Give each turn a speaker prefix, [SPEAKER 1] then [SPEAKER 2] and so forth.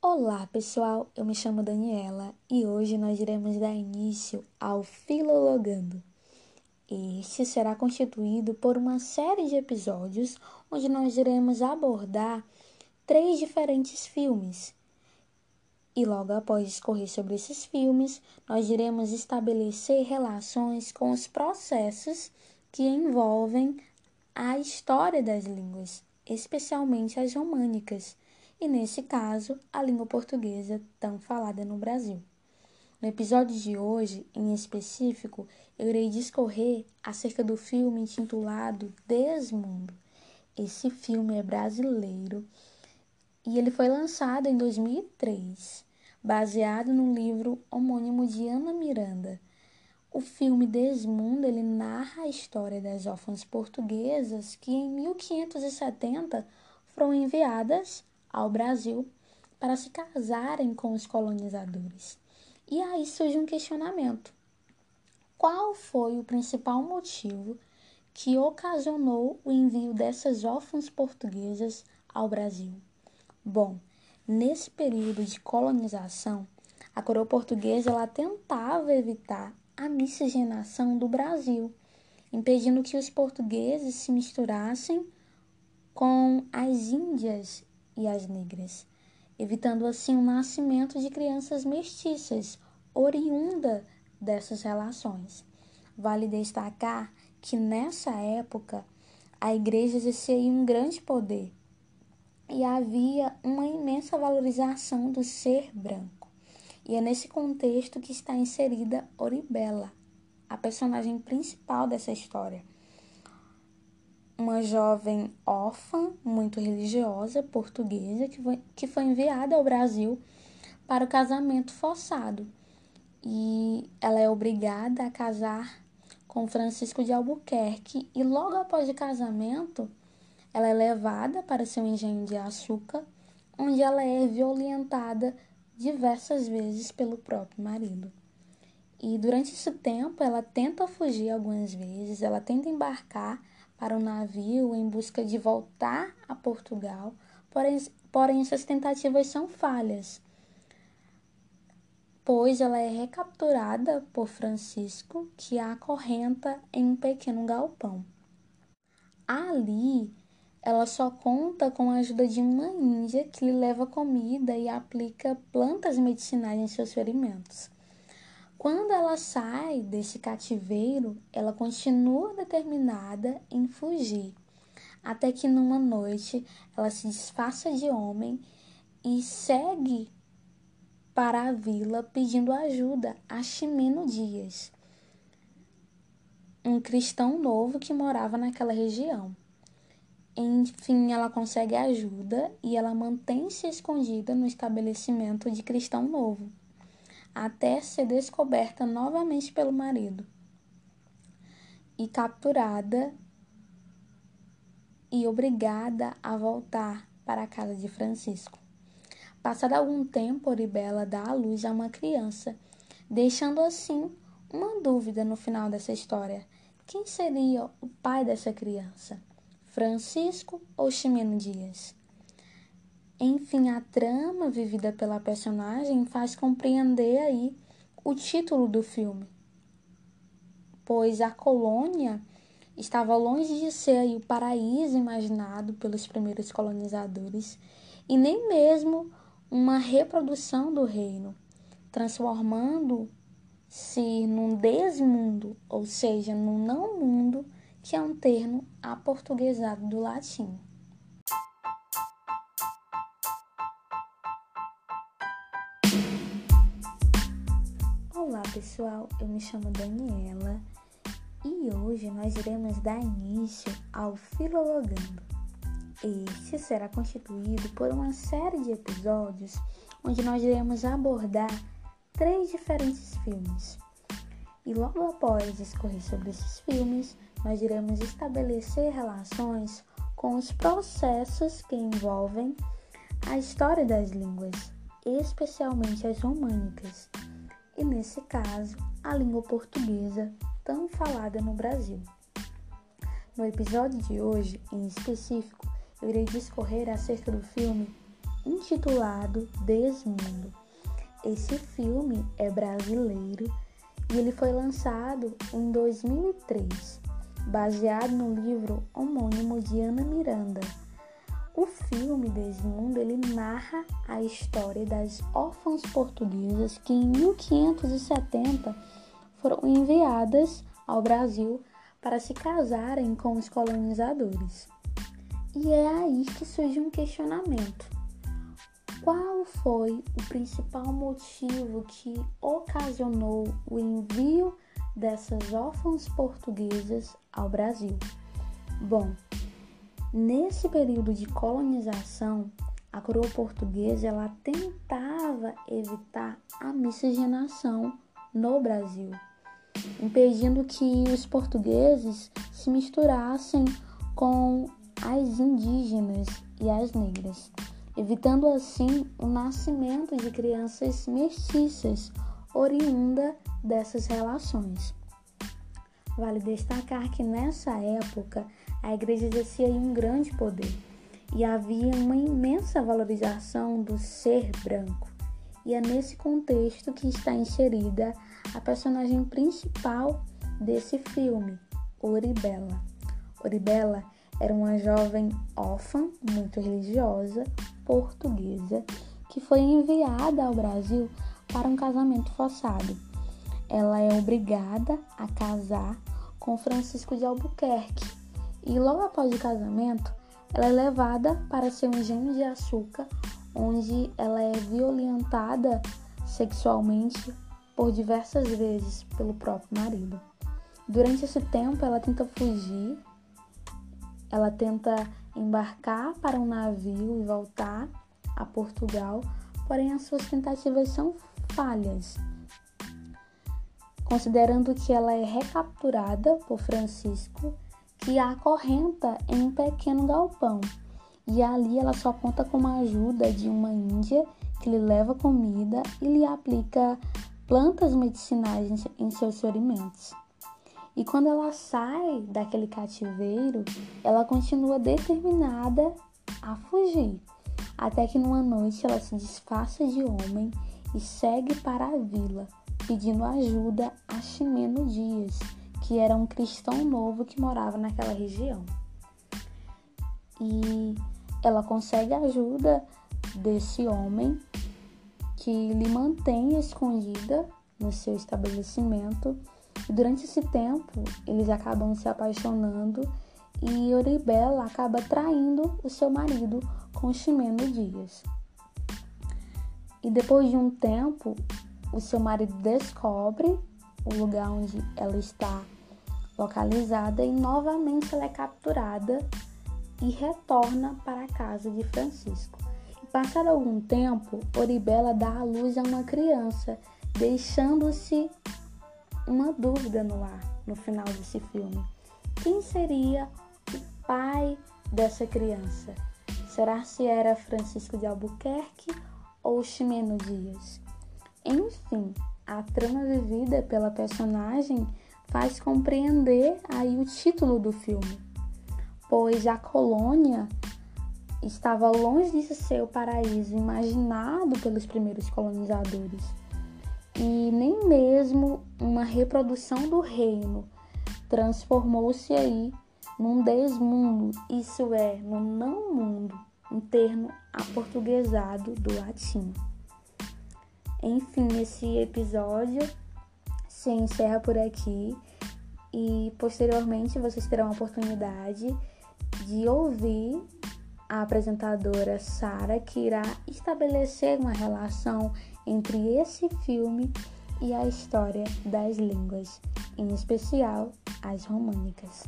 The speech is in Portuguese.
[SPEAKER 1] Olá pessoal, eu me chamo Daniela e hoje nós iremos dar início ao Filologando. Este será constituído por uma série de episódios onde nós iremos abordar três diferentes filmes. E logo após discorrer sobre esses filmes, nós iremos estabelecer relações com os processos que envolvem a história das línguas, especialmente as românicas e, nesse caso, a língua portuguesa tão falada no Brasil. No episódio de hoje, em específico, eu irei discorrer acerca do filme intitulado Desmundo. Esse filme é brasileiro e ele foi lançado em 2003, baseado no livro homônimo de Ana Miranda. O filme Desmundo ele narra a história das órfãs portuguesas que em 1570 foram enviadas ao Brasil para se casarem com os colonizadores. E aí surge um questionamento: qual foi o principal motivo que ocasionou o envio dessas órfãs portuguesas ao Brasil? Bom, nesse período de colonização, a coroa portuguesa ela tentava evitar a miscigenação do Brasil, impedindo que os portugueses se misturassem com as índias e as negras, evitando assim o nascimento de crianças mestiças, oriunda dessas relações. Vale destacar que nessa época a igreja exercia um grande poder e havia uma imensa valorização do ser branco. E é nesse contexto que está inserida Oribela, a personagem principal dessa história uma jovem órfã, muito religiosa, portuguesa, que foi, que foi enviada ao Brasil para o casamento forçado. E ela é obrigada a casar com Francisco de Albuquerque e logo após o casamento, ela é levada para seu engenho de açúcar, onde ela é violentada diversas vezes pelo próprio marido. E durante esse tempo, ela tenta fugir algumas vezes, ela tenta embarcar para o navio em busca de voltar a Portugal, porém, porém essas tentativas são falhas, pois ela é recapturada por Francisco, que a acorrenta em um pequeno galpão. Ali, ela só conta com a ajuda de uma índia que lhe leva comida e aplica plantas medicinais em seus ferimentos. Quando ela sai desse cativeiro, ela continua determinada em fugir, até que numa noite ela se disfarça de homem e segue para a vila pedindo ajuda a Ximeno Dias, um cristão novo que morava naquela região. Enfim, ela consegue ajuda e ela mantém-se escondida no estabelecimento de cristão novo até ser descoberta novamente pelo marido e capturada e obrigada a voltar para a casa de Francisco. Passado algum tempo, Oribela dá à luz a uma criança, deixando assim uma dúvida no final dessa história: quem seria o pai dessa criança? Francisco ou Ximeno Dias? Enfim, a trama vivida pela personagem faz compreender aí o título do filme, pois a colônia estava longe de ser aí o paraíso imaginado pelos primeiros colonizadores e nem mesmo uma reprodução do reino, transformando-se num desmundo, ou seja, num não mundo, que é um termo aportuguesado do latim. Pessoal, eu me chamo Daniela e hoje nós iremos dar início ao Filologando. Este será constituído por uma série de episódios onde nós iremos abordar três diferentes filmes. E logo após discorrer sobre esses filmes, nós iremos estabelecer relações com os processos que envolvem a história das línguas, especialmente as românicas e, nesse caso, a língua portuguesa tão falada no Brasil. No episódio de hoje, em específico, eu irei discorrer acerca do filme intitulado Desmundo. Esse filme é brasileiro e ele foi lançado em 2003, baseado no livro homônimo de Ana Miranda. O filme Desmundo ele narra a história das órfãs portuguesas que em 1570 foram enviadas ao Brasil para se casarem com os colonizadores. E é aí que surge um questionamento. Qual foi o principal motivo que ocasionou o envio dessas órfãs portuguesas ao Brasil? Bom, nesse período de colonização, a coroa portuguesa ela tentava evitar a miscigenação no Brasil, impedindo que os portugueses se misturassem com as indígenas e as negras evitando assim o nascimento de crianças mestiças oriunda dessas relações. Vale destacar que nessa época a igreja exercia um grande poder e havia uma imensa valorização do ser branco. E é nesse contexto que está inserida a personagem principal desse filme, Oribela. Oribela era uma jovem órfã, muito religiosa, portuguesa, que foi enviada ao Brasil para um casamento forçado. Ela é obrigada a casar com Francisco de Albuquerque e logo após o casamento, ela é levada para seu engenho de açúcar, onde ela é violentada sexualmente por diversas vezes pelo próprio marido. Durante esse tempo, ela tenta fugir ela tenta embarcar para um navio e voltar a Portugal, porém as suas tentativas são falhas. Considerando que ela é recapturada por Francisco, que a acorrenta em um pequeno galpão. E ali ela só conta com a ajuda de uma índia que lhe leva comida e lhe aplica plantas medicinais em seus ferimentos. E quando ela sai daquele cativeiro, ela continua determinada a fugir. Até que numa noite ela se disfarça de homem e segue para a vila, pedindo ajuda a Ximeno Dias, que era um cristão novo que morava naquela região. E ela consegue a ajuda desse homem que lhe mantém escondida no seu estabelecimento durante esse tempo, eles acabam se apaixonando e Oribela acaba traindo o seu marido com Ximeno Dias. E depois de um tempo, o seu marido descobre o lugar onde ela está localizada e novamente ela é capturada e retorna para a casa de Francisco. Passado algum tempo, Oribela dá à luz a uma criança, deixando-se uma dúvida no ar no final desse filme. Quem seria o pai dessa criança? Será se era Francisco de Albuquerque ou Ximeno Dias? Enfim, a trama vivida pela personagem faz compreender aí o título do filme, pois a colônia estava longe de ser o paraíso imaginado pelos primeiros colonizadores e nem mesmo uma reprodução do reino transformou-se aí num desmundo, isso é, no não mundo, um termo aportuguesado do latim. Enfim, esse episódio se encerra por aqui e posteriormente vocês terão a oportunidade de ouvir a apresentadora Sara que irá estabelecer uma relação entre esse filme e a história das línguas, em especial as românicas.